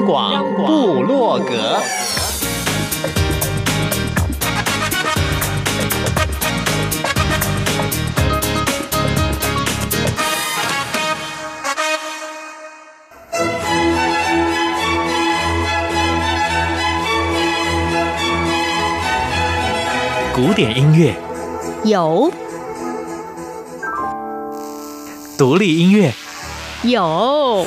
央广布洛格，古典音乐。有，独立音乐。有。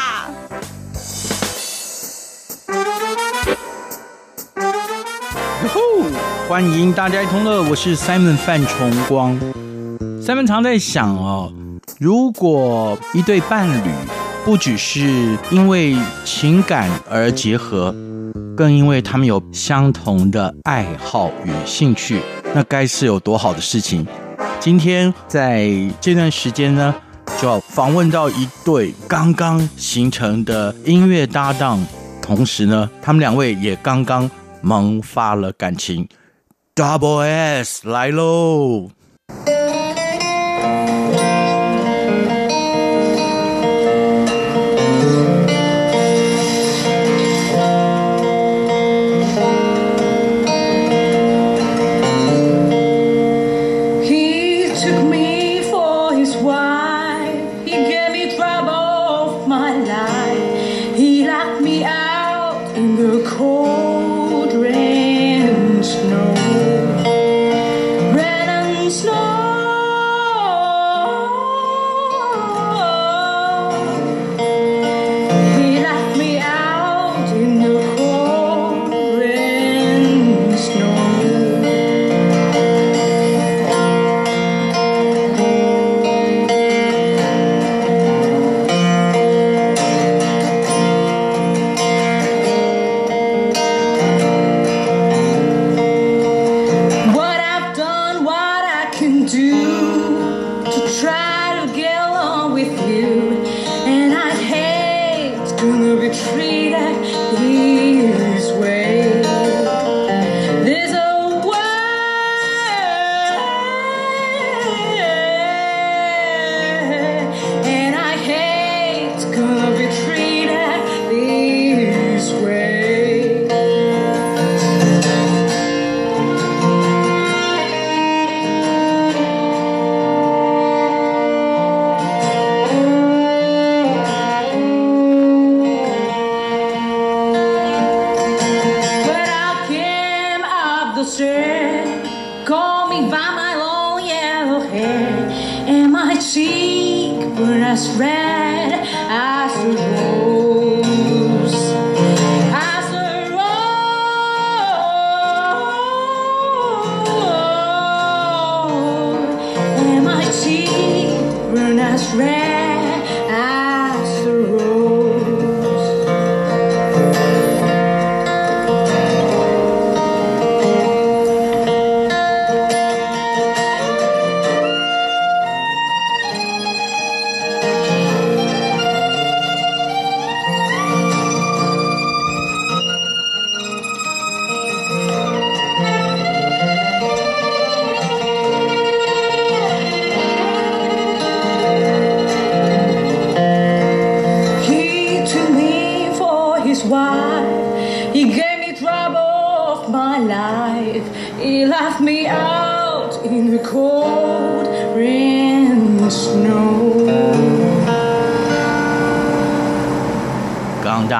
欢迎大家一同乐，我是 Simon 范崇光。Simon 常在想哦，如果一对伴侣不只是因为情感而结合，更因为他们有相同的爱好与兴趣，那该是有多好的事情。今天在这段时间呢，就要访问到一对刚刚形成的音乐搭档，同时呢，他们两位也刚刚萌发了感情，Double S 来喽！刚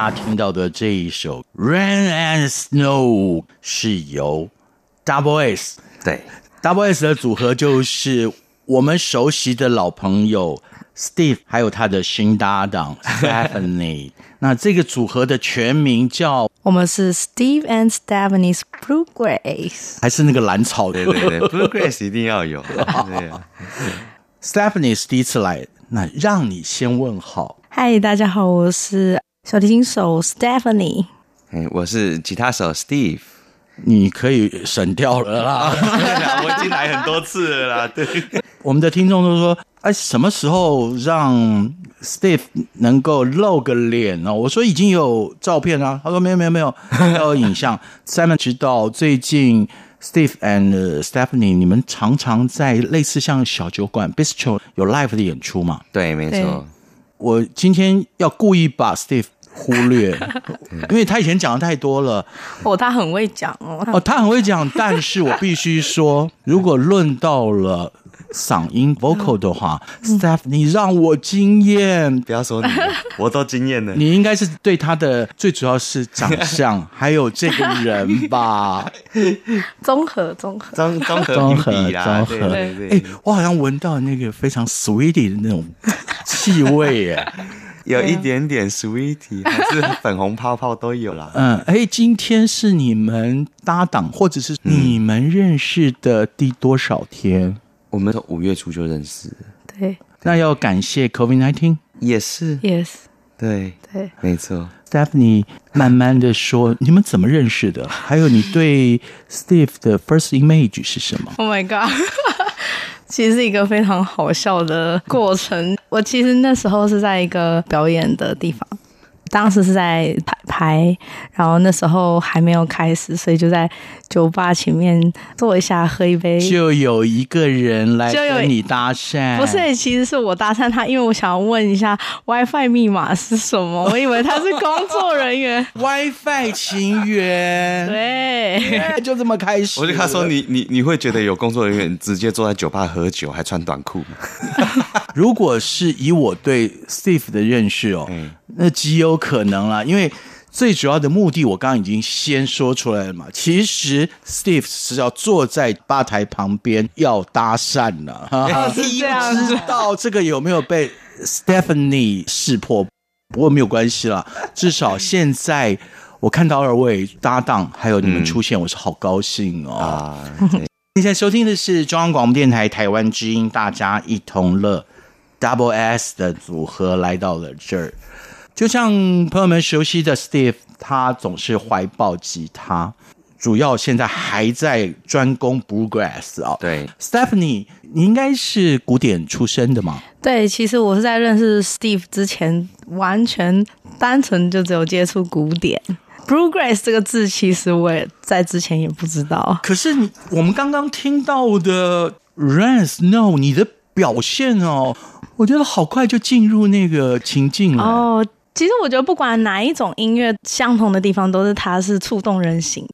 大家听到的这一首《Rain and Snow》是由 Double S 对 Double S 的组合，就是我们熟悉的老朋友 Steve，还有他的新搭档 Stephanie。那这个组合的全名叫我们是 Steve and Stephanie's Bluegrass，还是那个蓝草？对对对，Bluegrass 一定要有。对啊，Stephanie 是第一次来。那让你先问好。嗨，大家好，我是小提琴手 Stephanie。哎，我是吉他手 Steve。你可以省掉了啦，我已经来很多次了啦。对，我们的听众都说，哎，什么时候让 Steve 能够露个脸呢？我说已经有照片啦。他说没有没有没有，还 有影像。Simon 知道最近 Steve and Stephanie 你们常常在类似像小酒馆 Bistro 有 live 的演出嘛？对，没错。我今天要故意把 Steve 忽略，因为他以前讲的太多了。哦，他很会讲哦。哦，他很会讲，但是我必须说，如果论到了嗓音 vocal 的话、嗯、Steph，你让我惊艳。不要说你，我都惊艳了。你应该是对他的最主要是长相，还有这个人吧？综合，综合，综综合，综合，综合。哎、欸，我好像闻到那个非常 sweetie 的那种气味耶。有一点点 sweetie，还是粉红泡泡都有啦。嗯，哎，今天是你们搭档，或者是你们认识的第多少天？嗯、我们从五月初就认识。对，那要感谢 COVID nineteen，也是，yes，对对，没错。Stephanie 慢慢的说，你们怎么认识的？还有你对 Steve 的 first image 是什么？Oh my god！其实是一个非常好笑的过程。我其实那时候是在一个表演的地方。当时是在排排，然后那时候还没有开始，所以就在酒吧前面坐一下，喝一杯。就有一个人来跟你搭讪，不是，其实是我搭讪他，因为我想要问一下 WiFi 密码是什么，我以为他是工作人员。WiFi 情缘，对，yeah, 就这么开始。我就跟他说，你你你会觉得有工作人员直接坐在酒吧喝酒还穿短裤吗？如果是以我对 Steve 的认识哦。嗯那极有可能啦，因为最主要的目的我刚刚已经先说出来了嘛。其实 Steve 是要坐在吧台旁边要搭讪了，哈，是这样子。不知道这个有没有被 Stephanie 识破？不过没有关系啦，至少现在我看到二位搭档还有你们出现，我是好高兴哦。啊，现在收听的是中央广播电台台湾之音，大家一同乐 Double S 的组合来到了这儿。就像朋友们熟悉的 Steve，他总是怀抱吉他，主要现在还在专攻 Bluegrass 啊。对，Stephanie，你应该是古典出身的吗？对，其实我是在认识 Steve 之前，完全单纯就只有接触古典 Bluegrass 这个字，其实我也在之前也不知道。可是你我们刚刚听到的 Rain Snow，你的表现哦，我觉得好快就进入那个情境了哦。其实我觉得，不管哪一种音乐，相同的地方都是它是触动人心。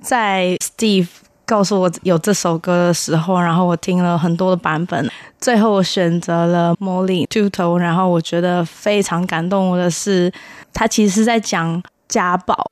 在 Steve 告诉我有这首歌的时候，然后我听了很多的版本，最后我选择了 Molly Tuto。然后我觉得非常感动我的是，他其实是在讲家暴，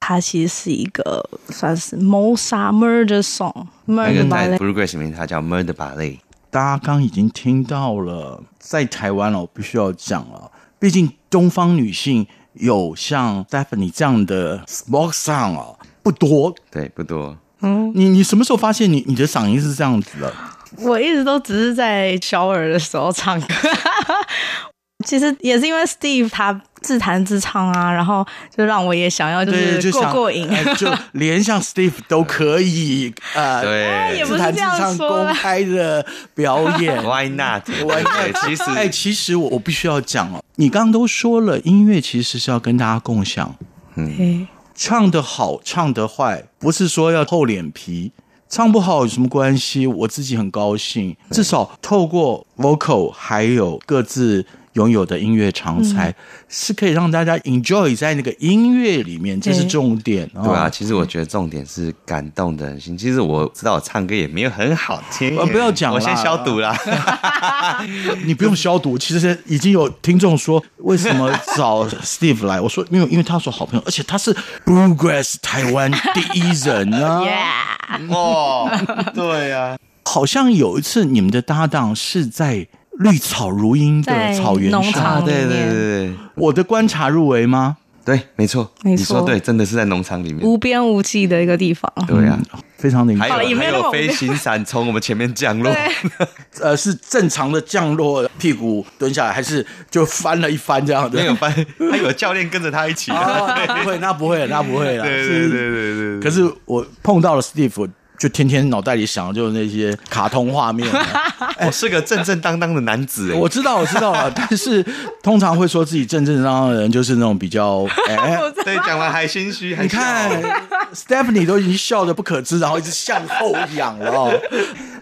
它其实是一个算是谋杀 Murder Song。那个在 Bluegrass 里面，它叫 Murder Ballad。大家刚已经听到了，在台湾了，我必须要讲了。毕竟东方女性有像 Stephanie 这样的 smoke sound 啊，不多。对，不多。嗯，你你什么时候发现你你的嗓音是这样子的？我一直都只是在小耳的时候唱歌。其实也是因为 Steve 他自弹自唱啊，然后就让我也想要就是过过瘾，就，就 连像 Steve 都可以呃，对，自弹自唱公开的表演，Why not？Why not？其实，哎，其实我我必须要讲哦，你刚刚都说了，音乐其实是要跟大家共享，嗯，唱得好，唱得坏，不是说要厚脸皮，唱不好有什么关系？我自己很高兴，至少透过 vocal 还有各自。拥有的音乐常才、嗯、是可以让大家 enjoy 在那个音乐里面，这是重点。对，哦、对啊，其实我觉得重点是感动的心。其实我知道我唱歌也没有很好听，不要讲，我先消毒了。你不用消毒，其实已经有听众说，为什么找 Steve 来？我说，因为因为他是好朋友，而且他是 Bluegrass 台湾第一人啊。Yeah. 哦，对呀、啊，好像有一次你们的搭档是在。绿草如茵的草原上，对对对对，我的观察入围吗？对，没错，没错你说对，真的是在农场里面。无边无际的一个地方。对啊，非常灵。还有好了也没有还有飞行伞从我们前面降落。呃，是正常的降落，屁股蹲下来，还是就翻了一翻这样的？没有翻，还有教练跟着他一起。哦，不会，那不会，那不会了。对对对对对对。可是我碰到了 Steve。就天天脑袋里想的就是那些卡通画面。我是个正正当当的男子。我知道，我知道了。但是通常会说自己正正当当的人，就是那种比较……哎，对，讲完还心虚。你看，Stephanie 都已经笑得不可知，然后一直向后仰了哦。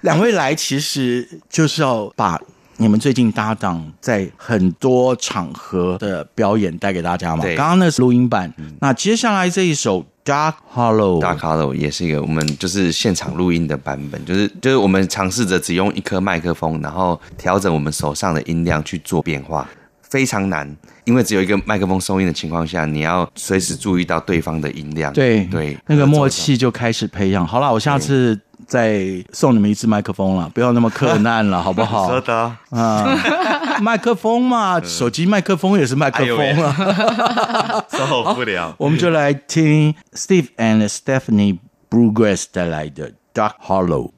两位来，其实就是要把你们最近搭档在很多场合的表演带给大家嘛。刚刚那是录音版，那接下来这一首。Dark Hollow，Dark Hollow 也是一个我们就是现场录音的版本，就是就是我们尝试着只用一颗麦克风，然后调整我们手上的音量去做变化，非常难，因为只有一个麦克风收音的情况下，你要随时注意到对方的音量。对对，那个默契就开始培养。好了，我下次再送你们一支麦克风了，不要那么困难了，好不好？说的啊。麦克风嘛，手机麦克风也是麦克风啊，受不了。我们就来听 Steve and Stephanie Bluegrass 带来的 Dark Hollow。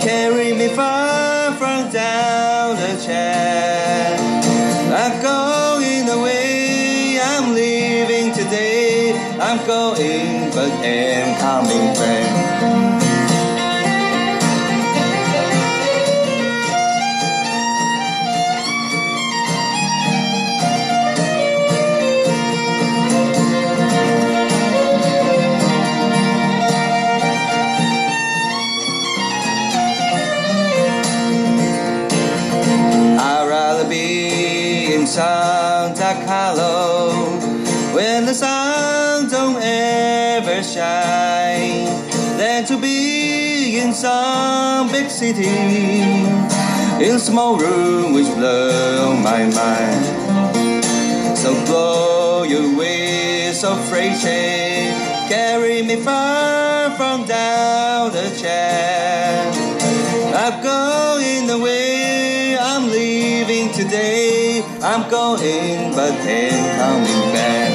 carry me far from. I'm going but I'm leaving today. I'm going, but am coming back. some big city in small room which blow my mind. So blow your wings of freight carry me far from down the chair. I'm going the way I'm leaving today. I'm going, but ain't coming back.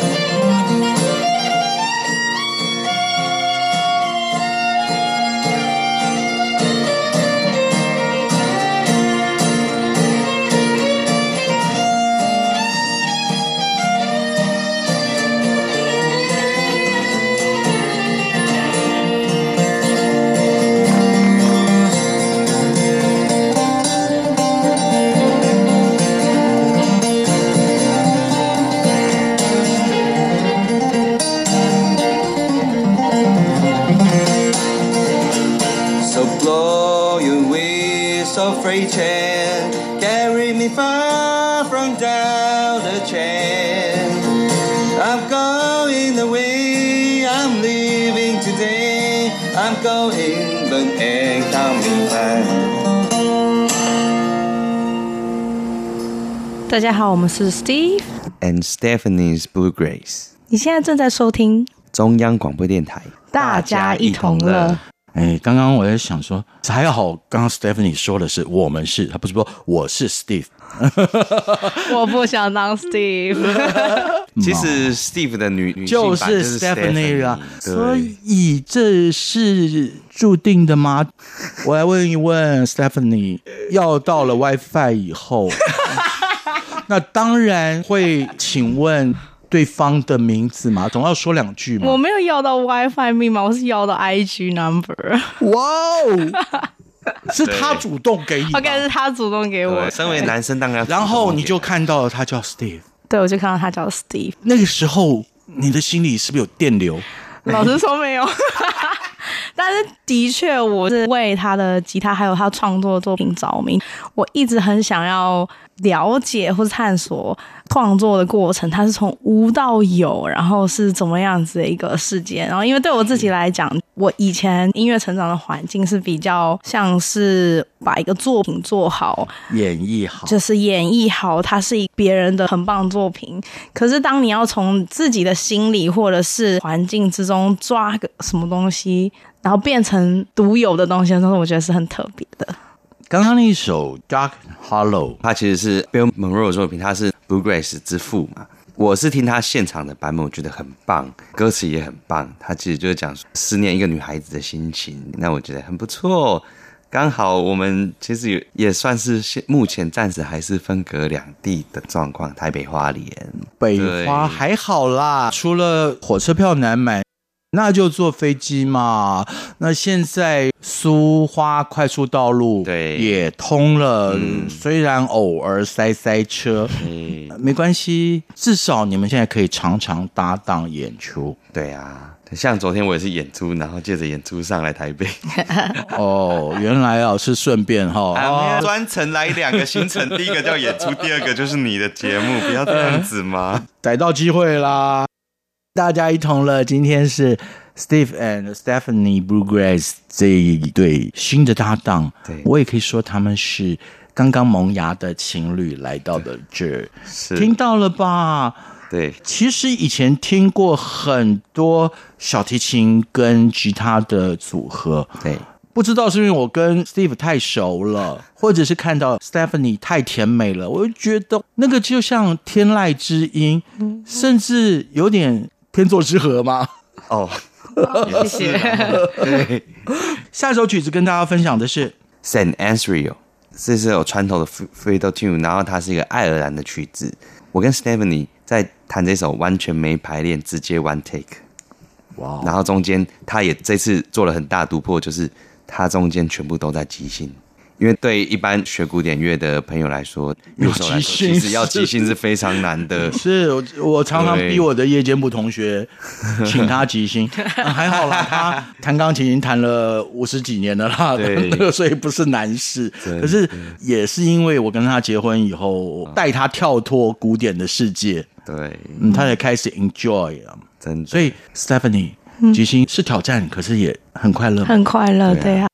大家好，我们是 Steve and Stephanie's Blue Grace。你现在正在收听中央广播电台，大家一同乐。哎，刚刚我在想说，还好，刚刚 Stephanie 说的是我们是，他不是说我是 Steve。我不想当 Steve。其实 Steve 的女女就是 Stephanie 啊，所以这是注定的吗？我来问一问 Stephanie，要到了 WiFi 以后，那当然会请问对方的名字嘛，总要说两句嘛。我没有要到 WiFi 密码，我是要到 IG number。哇哦！是他主动给你，OK，是他主动给我。身为男生当然，然后你就看到了他叫 Steve，对，我就看到他叫 Steve。那个时候你的心里是不是有电流？老实说没有，但是的确我是为他的吉他还有他创作的作品着迷。我一直很想要了解或者探索创作的过程，它是从无到有，然后是怎么样子的一个事件。然后，因为对我自己来讲，我以前音乐成长的环境是比较像是把一个作品做好、演绎好，就是演绎好，它是一别人的很棒作品。可是，当你要从自己的心理或者是环境之中抓个什么东西，然后变成独有的东西的时候，我觉得是很特别的。刚刚那一首《Dark Hollow》，它其实是 Bill Monroe 的作品，它是 Bluegrass 之父嘛。我是听他现场的版本，我觉得很棒，歌词也很棒。他其实就是讲思念一个女孩子的心情，那我觉得很不错。刚好我们其实也也算是现目前暂时还是分隔两地的状况，台北花莲，北花还好啦，除了火车票难买。那就坐飞机嘛。那现在苏花快速道路对也通了，嗯、虽然偶尔塞塞车，嗯、没关系，至少你们现在可以常常搭档演出。对啊，像昨天我也是演出，然后借着演出上来台北。哦，原来啊是顺便哈，啊、专程来两个行程，第一个叫演出，第二个就是你的节目，不要这样子嘛，逮到机会啦。大家一同乐，今天是 Steve and Stephanie Bluegrass 这一对新的搭档。对，我也可以说他们是刚刚萌芽的情侣来到了这听到了吧？对，其实以前听过很多小提琴跟吉他的组合，对，不知道是因为我跟 Steve 太熟了，或者是看到 Stephanie 太甜美了，我就觉得那个就像天籁之音，甚至有点。天作之合吗？哦，谢谢。对，下一首曲子跟大家分享的是 Saint Ansrio，这是有传统的 fiddle tune，然后它是一个爱尔兰的曲子。我跟 Stephanie 在弹这首完全没排练，直接 one take。哇！然后中间他也这次做了很大突破，就是他中间全部都在即兴。因为对一般学古典乐的朋友来说，乐手来说，其实要即兴是非常难的。是我我常常逼我的夜间部同学请他即兴，啊，还好啦，他弹钢琴已经弹了五十几年了啦，那个 所以不是难事。可是也是因为我跟他结婚以后，带他跳脱古典的世界，对，嗯，他也开始 enjoy 啊，真的。所以 Stephanie 即兴是挑战，可是也很快乐，很快乐，对啊。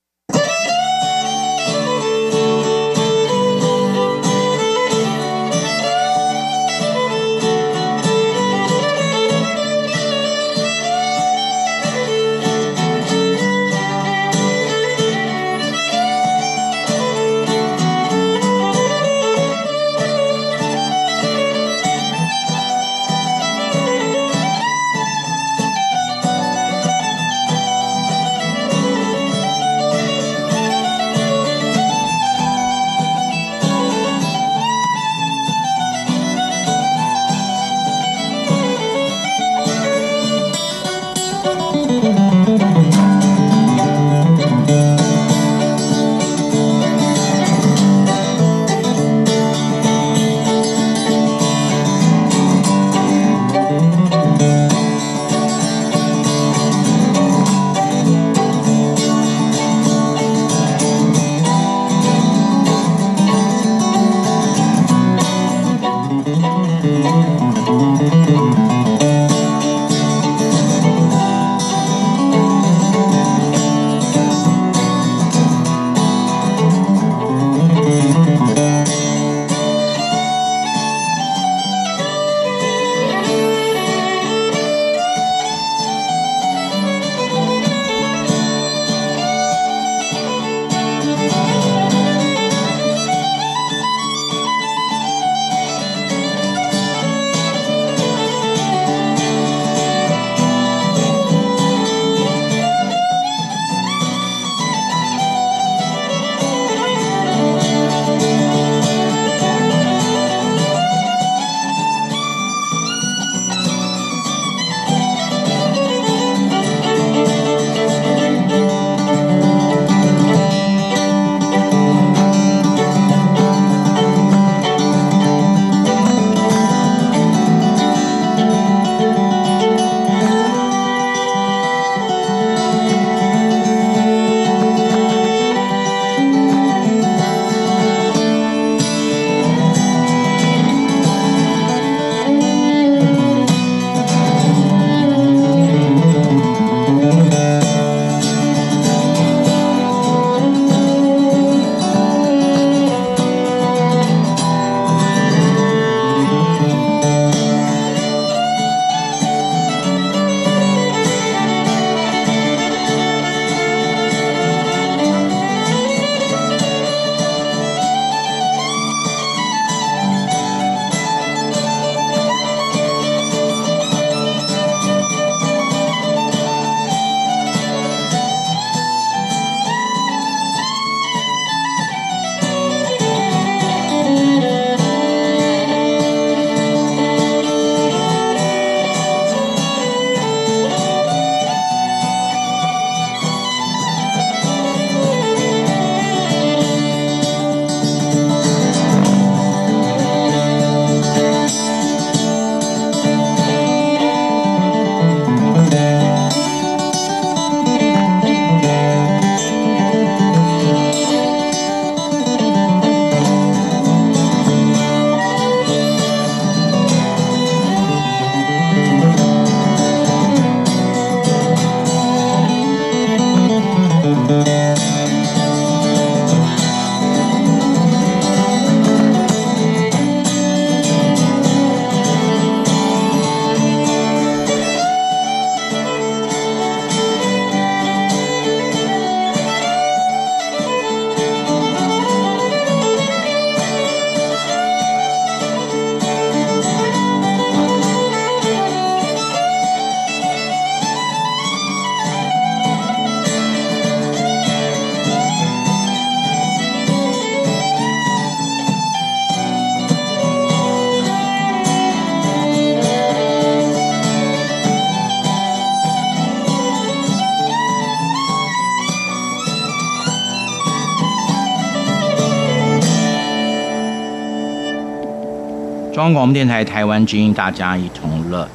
央广播电台台湾之音，大家一同乐。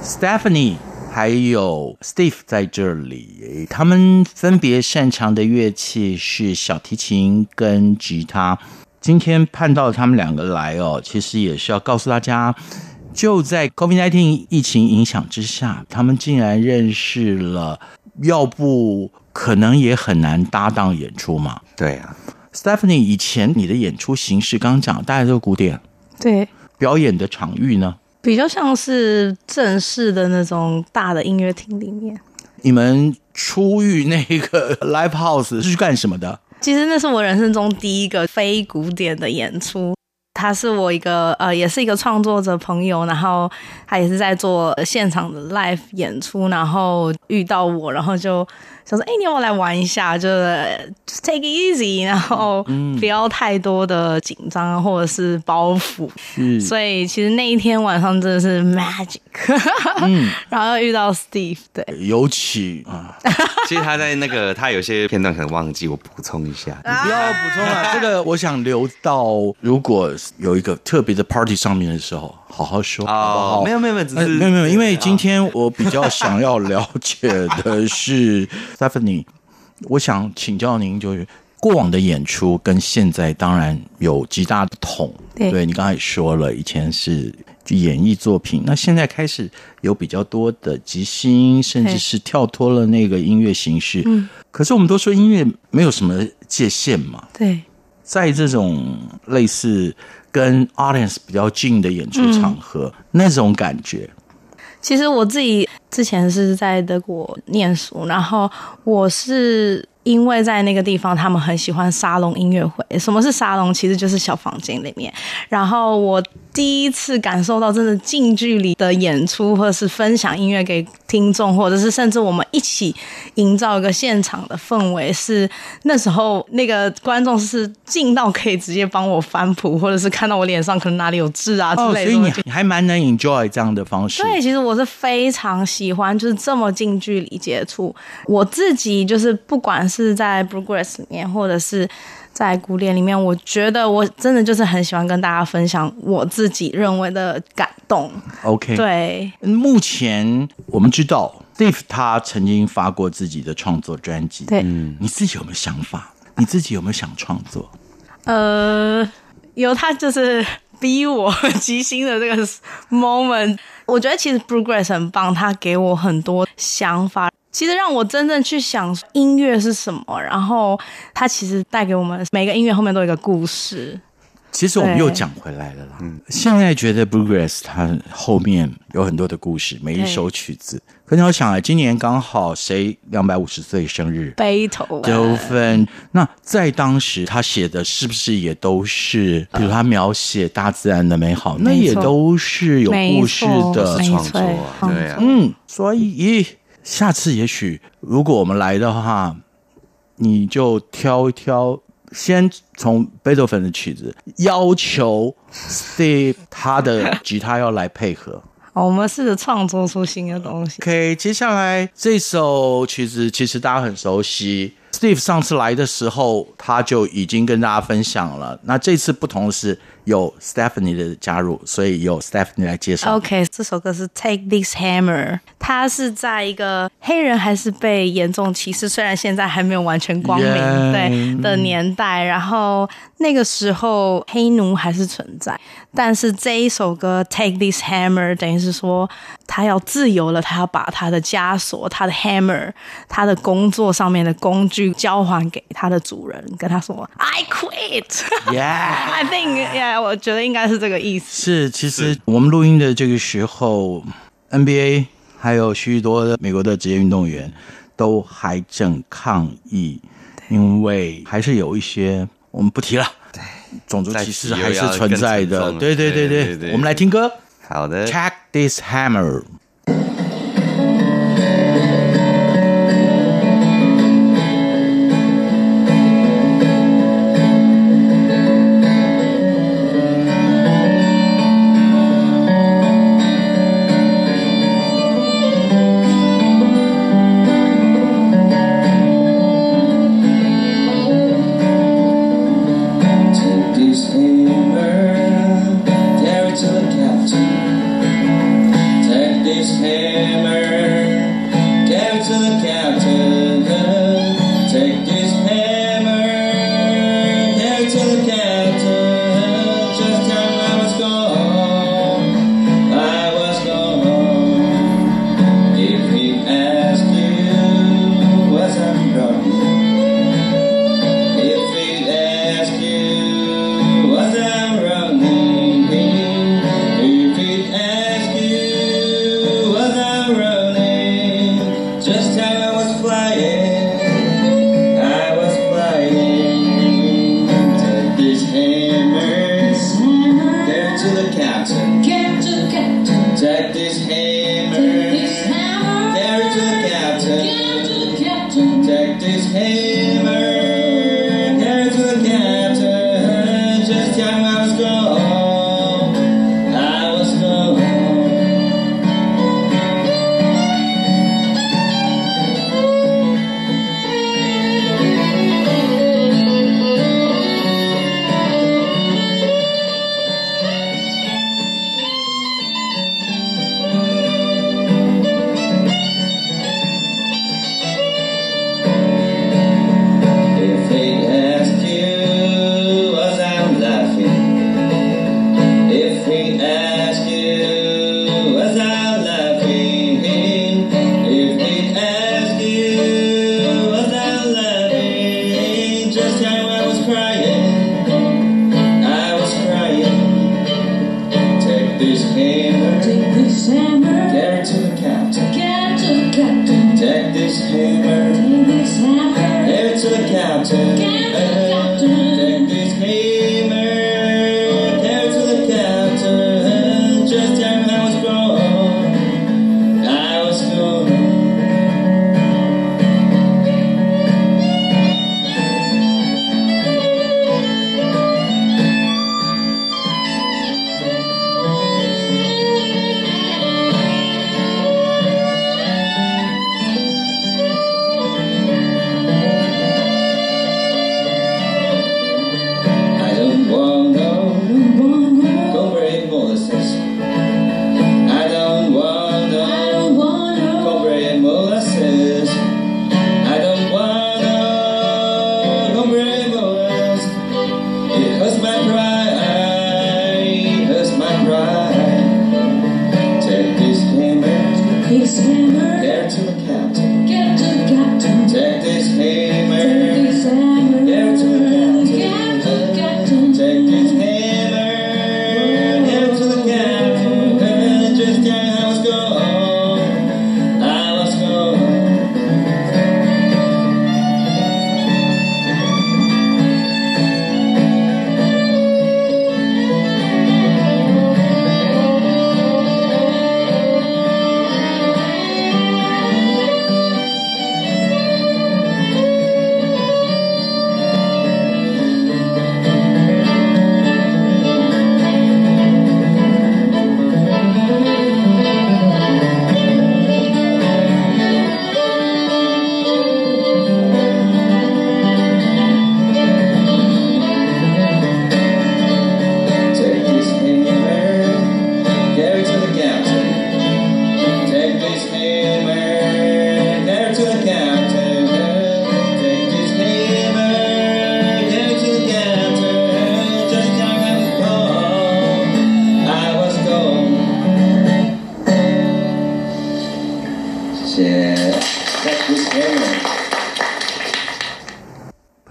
Stephanie 还有 Steve 在这里，他们分别擅长的乐器是小提琴跟吉他。今天盼到他们两个来哦，其实也是要告诉大家，就在 COVID-19 疫情影响之下，他们竟然认识了，要不可能也很难搭档演出嘛。对啊，Stephanie，以前你的演出形式刚刚讲，大家都是古典，对，表演的场域呢？比较像是正式的那种大的音乐厅里面。你们出狱那个 live house 是去干什么的？其实那是我人生中第一个非古典的演出。他是我一个呃，也是一个创作者朋友，然后他也是在做现场的 live 演出，然后遇到我，然后就。想说，哎、欸，你要不要来玩一下？就是 take it easy，然后不要太多的紧张或者是包袱。嗯，所以其实那一天晚上真的是 magic。嗯，然后遇到 Steve，对，尤其啊，其实他在那个他有些片段可能忘记，我补充一下。你不要补充了，这个我想留到如果有一个特别的 party 上面的时候。好好说，好好，没有没有没有，只是没有没有，因为今天我比较想要了解的是 Stephanie，我想请教您，就是过往的演出跟现在当然有极大的不同。对，对你刚才也说了，以前是演艺作品，那现在开始有比较多的即兴，甚至是跳脱了那个音乐形式。嗯，可是我们都说音乐没有什么界限嘛。对，在这种类似。跟 audience 比较近的演出场合，嗯，那种感觉。其实我自己之前是在德国念书，然后我是。因为在那个地方，他们很喜欢沙龙音乐会。什么是沙龙？其实就是小房间里面。然后我第一次感受到真的近距离的演出，或者是分享音乐给听众，或者是甚至我们一起营造一个现场的氛围。是那时候那个观众是近到可以直接帮我翻谱，或者是看到我脸上可能哪里有痣啊之类的。哦，所以你你还蛮能 enjoy 这样的方式。对，其实我是非常喜欢，就是这么近距离接触。我自己就是不管是。是在 b r o g r e s s 里面，或者是在古典里面，我觉得我真的就是很喜欢跟大家分享我自己认为的感动。OK，对。目前我们知道 Steve 他曾经发过自己的创作专辑，对，嗯，你自己有没有想法？你自己有没有想创作？呃，有，他就是逼我 即兴的这个 moment。我觉得其实 bluegrass 很棒，他给我很多想法。其实让我真正去想音乐是什么，然后它其实带给我们每个音乐后面都有一个故事。其实我们又讲回来了啦。嗯，现在觉得 Bluegrass 它后面有很多的故事，每一首曲子。可是我想啊，今年刚好谁两百五十岁生日？悲头纠纷。那在当时他写的是不是也都是，比如他描写大自然的美好，那也都是有故事的创作啊。对啊，嗯，所以。下次也许如果我们来的话，你就挑一挑，先从贝多芬的曲子，要求 Steve 他的吉他要来配合。我们试着创作出新的东西。OK，接下来这首曲子其实大家很熟悉，Steve 上次来的时候他就已经跟大家分享了。那这次不同的是。有 Stephanie 的加入，所以由 Stephanie 来介绍。OK，这首歌是 Take This Hammer，它是在一个黑人还是被严重歧视，虽然现在还没有完全光明.对的年代，然后那个时候黑奴还是存在，但是这一首歌 Take This Hammer 等于是说他要自由了，他要把他的枷锁、他的 hammer、他的工作上面的工具交还给他的主人，跟他说 I quit。Yeah，I think yeah。我觉得应该是这个意思。是，其实我们录音的这个时候，NBA 还有许多的美国的职业运动员都还正抗议，因为还是有一些我们不提了，对，种族歧视还是存在的。对对对对，对对对，我们来听歌。好的，Check this hammer。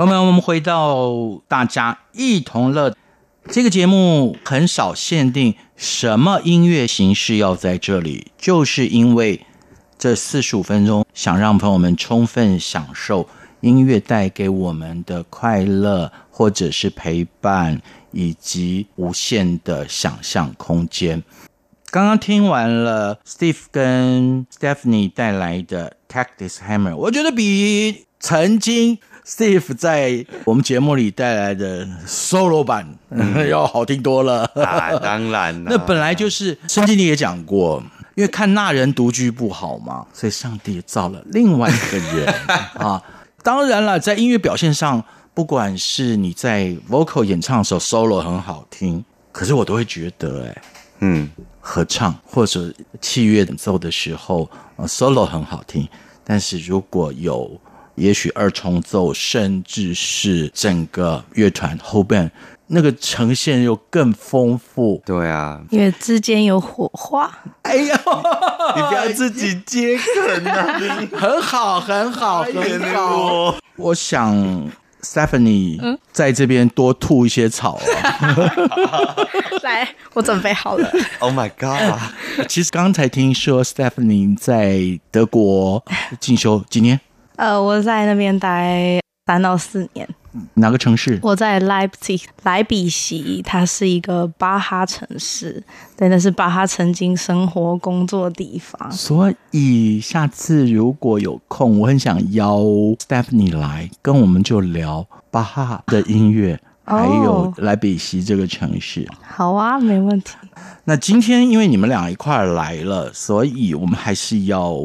朋友们，我们回到大家一同乐这个节目，很少限定什么音乐形式要在这里，就是因为这四十五分钟想让朋友们充分享受音乐带给我们的快乐，或者是陪伴，以及无限的想象空间。刚刚听完了 Steve 跟 Stephanie 带来的 Take This Hammer，我觉得比曾经。Steve 在我们节目里带来的 solo 版、嗯、要好听多了啊！当然，那本来就是圣经里也讲过，因为看那人独居不好嘛，所以上帝造了另外一个人 啊。当然了，在音乐表现上，不管是你在 vocal 演唱的时候 solo 很好听，可是我都会觉得、欸，哎，嗯，合唱或者器乐演奏的时候，呃，solo 很好听。但是如果有，也许二重奏，甚至是整个乐团后边那个呈现又更丰富。对啊，因为之间有火花。哎呦，你不要自己接梗啊！很好，很好，很好。我想 Stephanie 在这边多吐一些草啊。来，我准备好了。Oh my god！其实刚才听说 Stephanie 在德国进修几年？呃，我在那边待三到四年。哪个城市？我在莱比锡，莱比锡，它是一个巴哈城市，对，那是巴哈曾经生活工作的地方。所以下次如果有空，我很想邀 Stephanie 来跟我们就聊巴哈的音乐，哦、还有莱比锡这个城市。好啊，没问题。那今天因为你们俩一块儿来了，所以我们还是要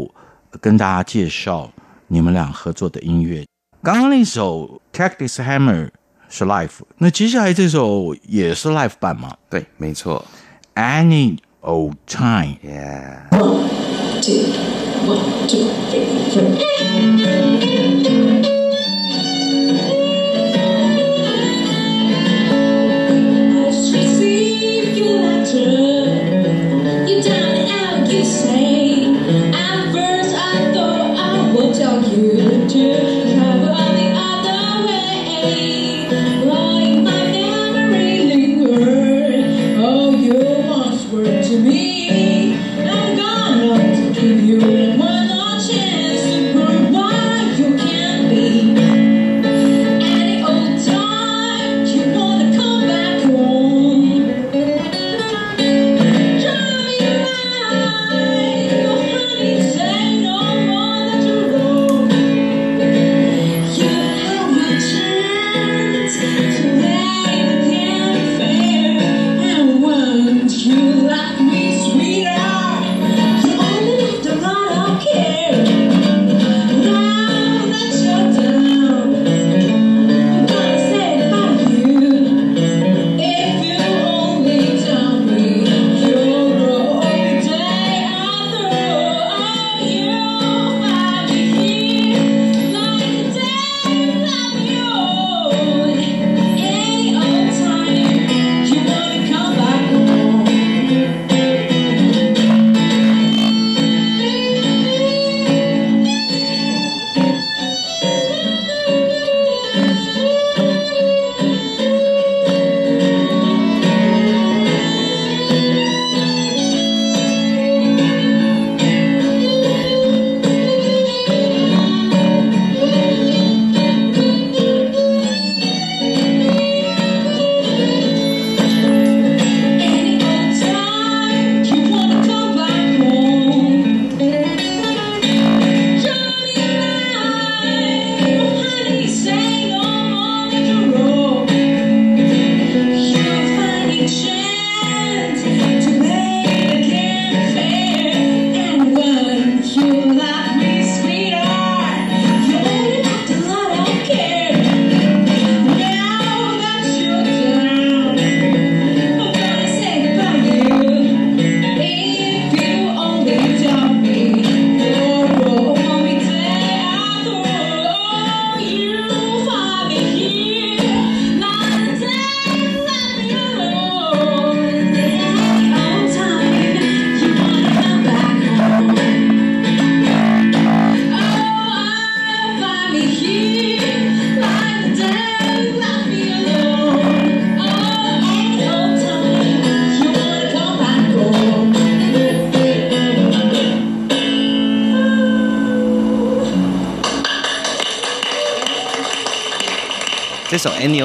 跟大家介绍你们俩合作的音乐。刚刚那首 Cactus Hammer 是 live，那接下来这首也是 live 版吗？对，没错。Any old time。Yeah。One, two, one, two, three, Any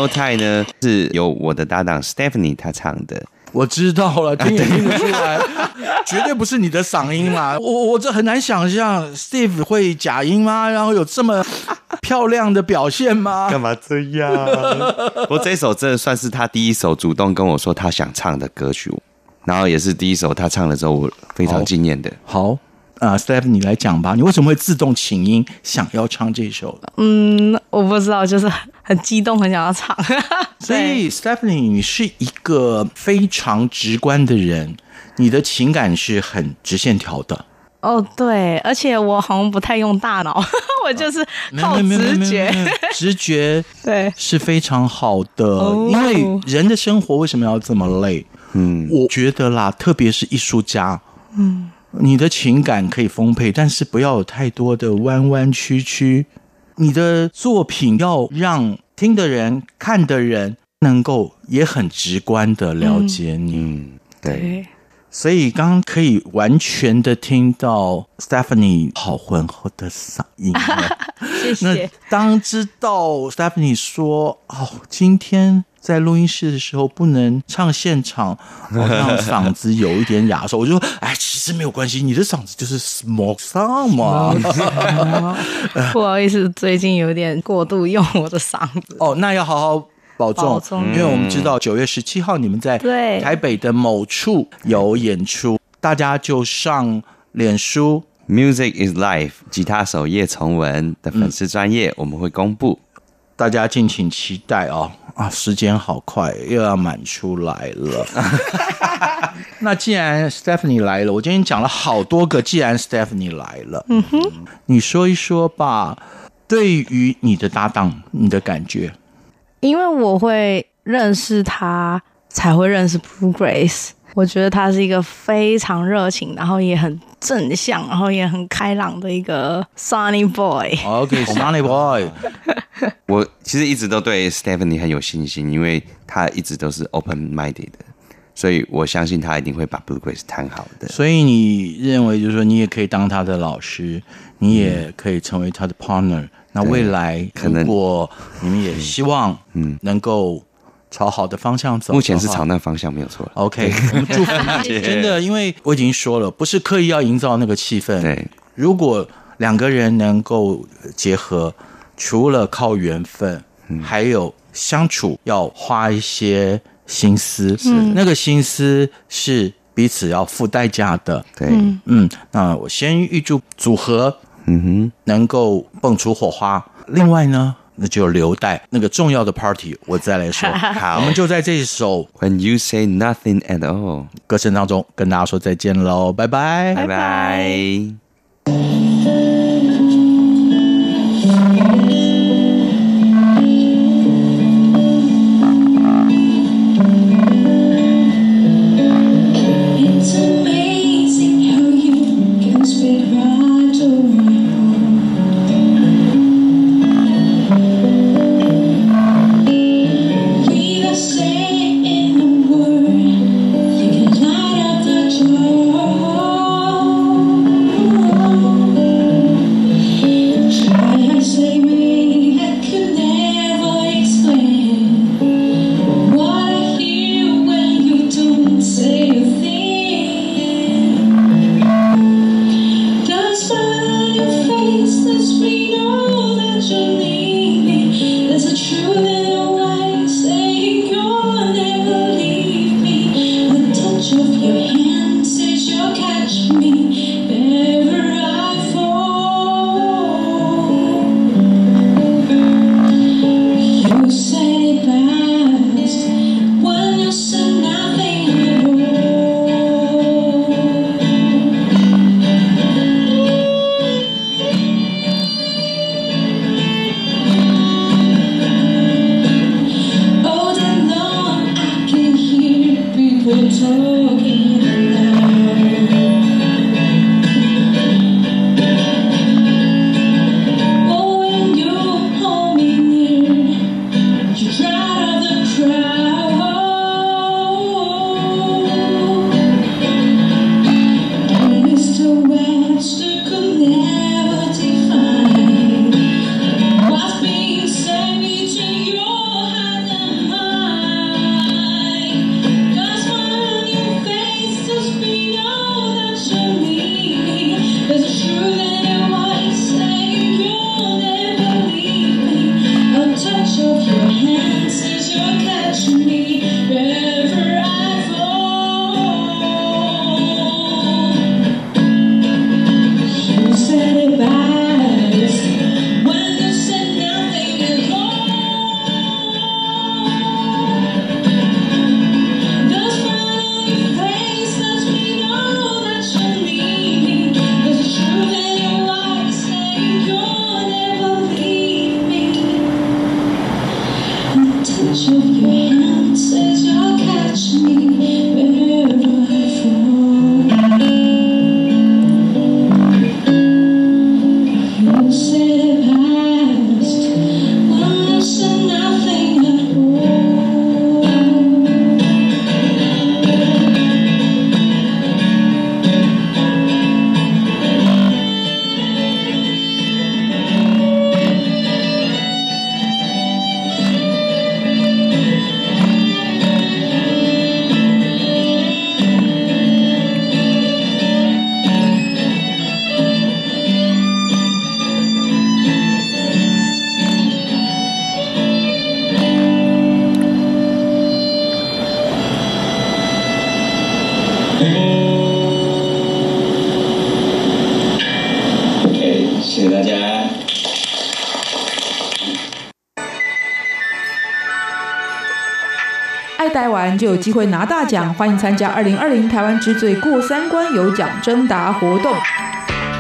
Time 呢，是由我的搭档 Stephanie 她唱的。我知道了，听也听得出来，绝对不是你的嗓音啦。我我这很难想象 Steve 会假音吗？然后有这么漂亮的表现吗？干嘛这样？我这首真的算是他第一首主动跟我说他想唱的歌曲，然后也是第一首他唱的时候我非常惊艳的。好。好啊、uh，Steph，你来讲吧。你为什么会自动请缨想要唱这首？嗯，我不知道，就是很激动，很想要唱。所以，Stephanie，你是一个非常直观的人。你的情感是很直线条的。哦，对，而且我好像不太用大脑，我就是靠直觉。直觉对是非常好的，哦因为人的生活为什么要这么累？嗯，我觉得啦，特别是艺术家，嗯，你的情感可以丰沛，但是不要有太多的弯弯曲曲。你的作品要让听的人、看的人能够也很直观的了解你。嗯，对，所以刚刚可以完全的听到 Stephanie 好浑厚的嗓音了。那谢那。当知道 Stephanie 说哦，今天在录音室的时候不能唱现场，好像嗓子有一点哑的时候，我就说，哎，其实没有关系，你的嗓子就是 smoke sound 嘛。不好意思，最近有点过度用我的嗓子。哦，那要好好保重，保重因为我们知道九月十七号你们在对台北的某处有演出，大家就上脸书。Music is Life 吉他手叶崇文的粉丝专页我们会公布。大家敬请期待哦！啊，时间好快，又要满出来了。那既然 Stephanie 来了，我今天讲了好多个。既然 Stephanie 来了，嗯哼，你说一说吧。对于你的搭档，你的感觉？因为我会认识他，才会认识 Blue Grace。我觉得他是一个非常热情，然后也很正向，然后也很开朗的一个 Sunny Boy。OK，Sunny Boy，我其实一直都对 Stephanie 很有信心，因为他一直都是 open minded 的，所以我相信他一定会把 Blue Grace 弹好的。所以你认为就是说，你也可以当他的老师，你也可以成为他的 partner。那未来可能如果你们也希望，嗯，能够朝好的方向走，目前是朝那个方向没有错。OK，我们祝福你。真的，因为我已经说了，不是刻意要营造那个气氛。对，如果两个人能够结合，除了靠缘分，还有相处要花一些心思，是那个心思是彼此要付代价的。对，嗯，那我先预祝组合，嗯哼，能够蹦出火花。另外呢，那就留待那个重要的 party 我再来说。好，我们就在这一首 When you say nothing at all，歌声当中跟大家说再见喽，拜拜，拜拜。机会拿大奖。欢迎参加二零二零台湾之最过三关有奖征答活动。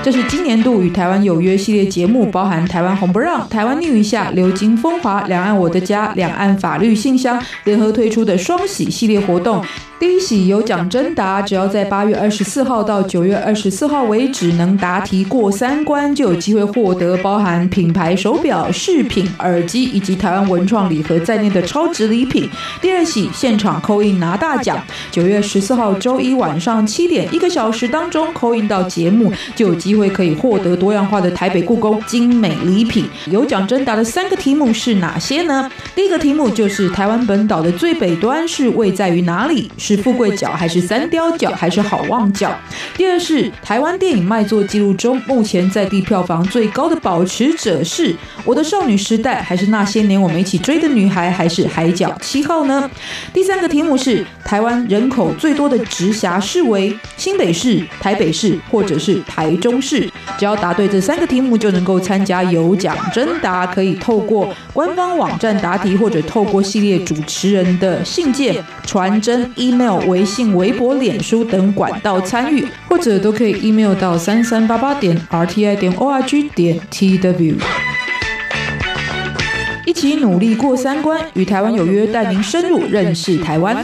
这是今年度与台湾有约系列节目，包含台湾红不让、台湾逆一下、流金风华、两岸我的家、两岸法律信箱联合推出的双喜系列活动。第一喜有奖征答，只要在八月二十四号到九月二十四号为止，能答题过三关，就有机会获得包含品牌手表、饰品、耳机以及台湾文创礼盒在内的超值礼品。第二喜现场扣印拿大奖，九月十四号周一晚上七点，一个小时当中扣印到节目，就有机会可以获得多样化的台北故宫精美礼品。有奖征答的三个题目是哪些呢？第一个题目就是台湾本岛的最北端是位在于哪里？是是富贵角还是三雕角还是好望角？第二是台湾电影卖座记录中目前在地票房最高的保持者是我的少女时代还是那些年我们一起追的女孩还是海角七号呢？第三个题目是台湾人口最多的直辖市为新北市、台北市或者是台中市？只要答对这三个题目就能够参加有奖征答，可以透过官方网站答题或者透过系列主持人的信件传真 email。微信、微博、脸书等管道参与，或者都可以 email 到三三八八点 rti 点 org 点 tw。一起努力过三关，与台湾有约，带您深入认识台湾。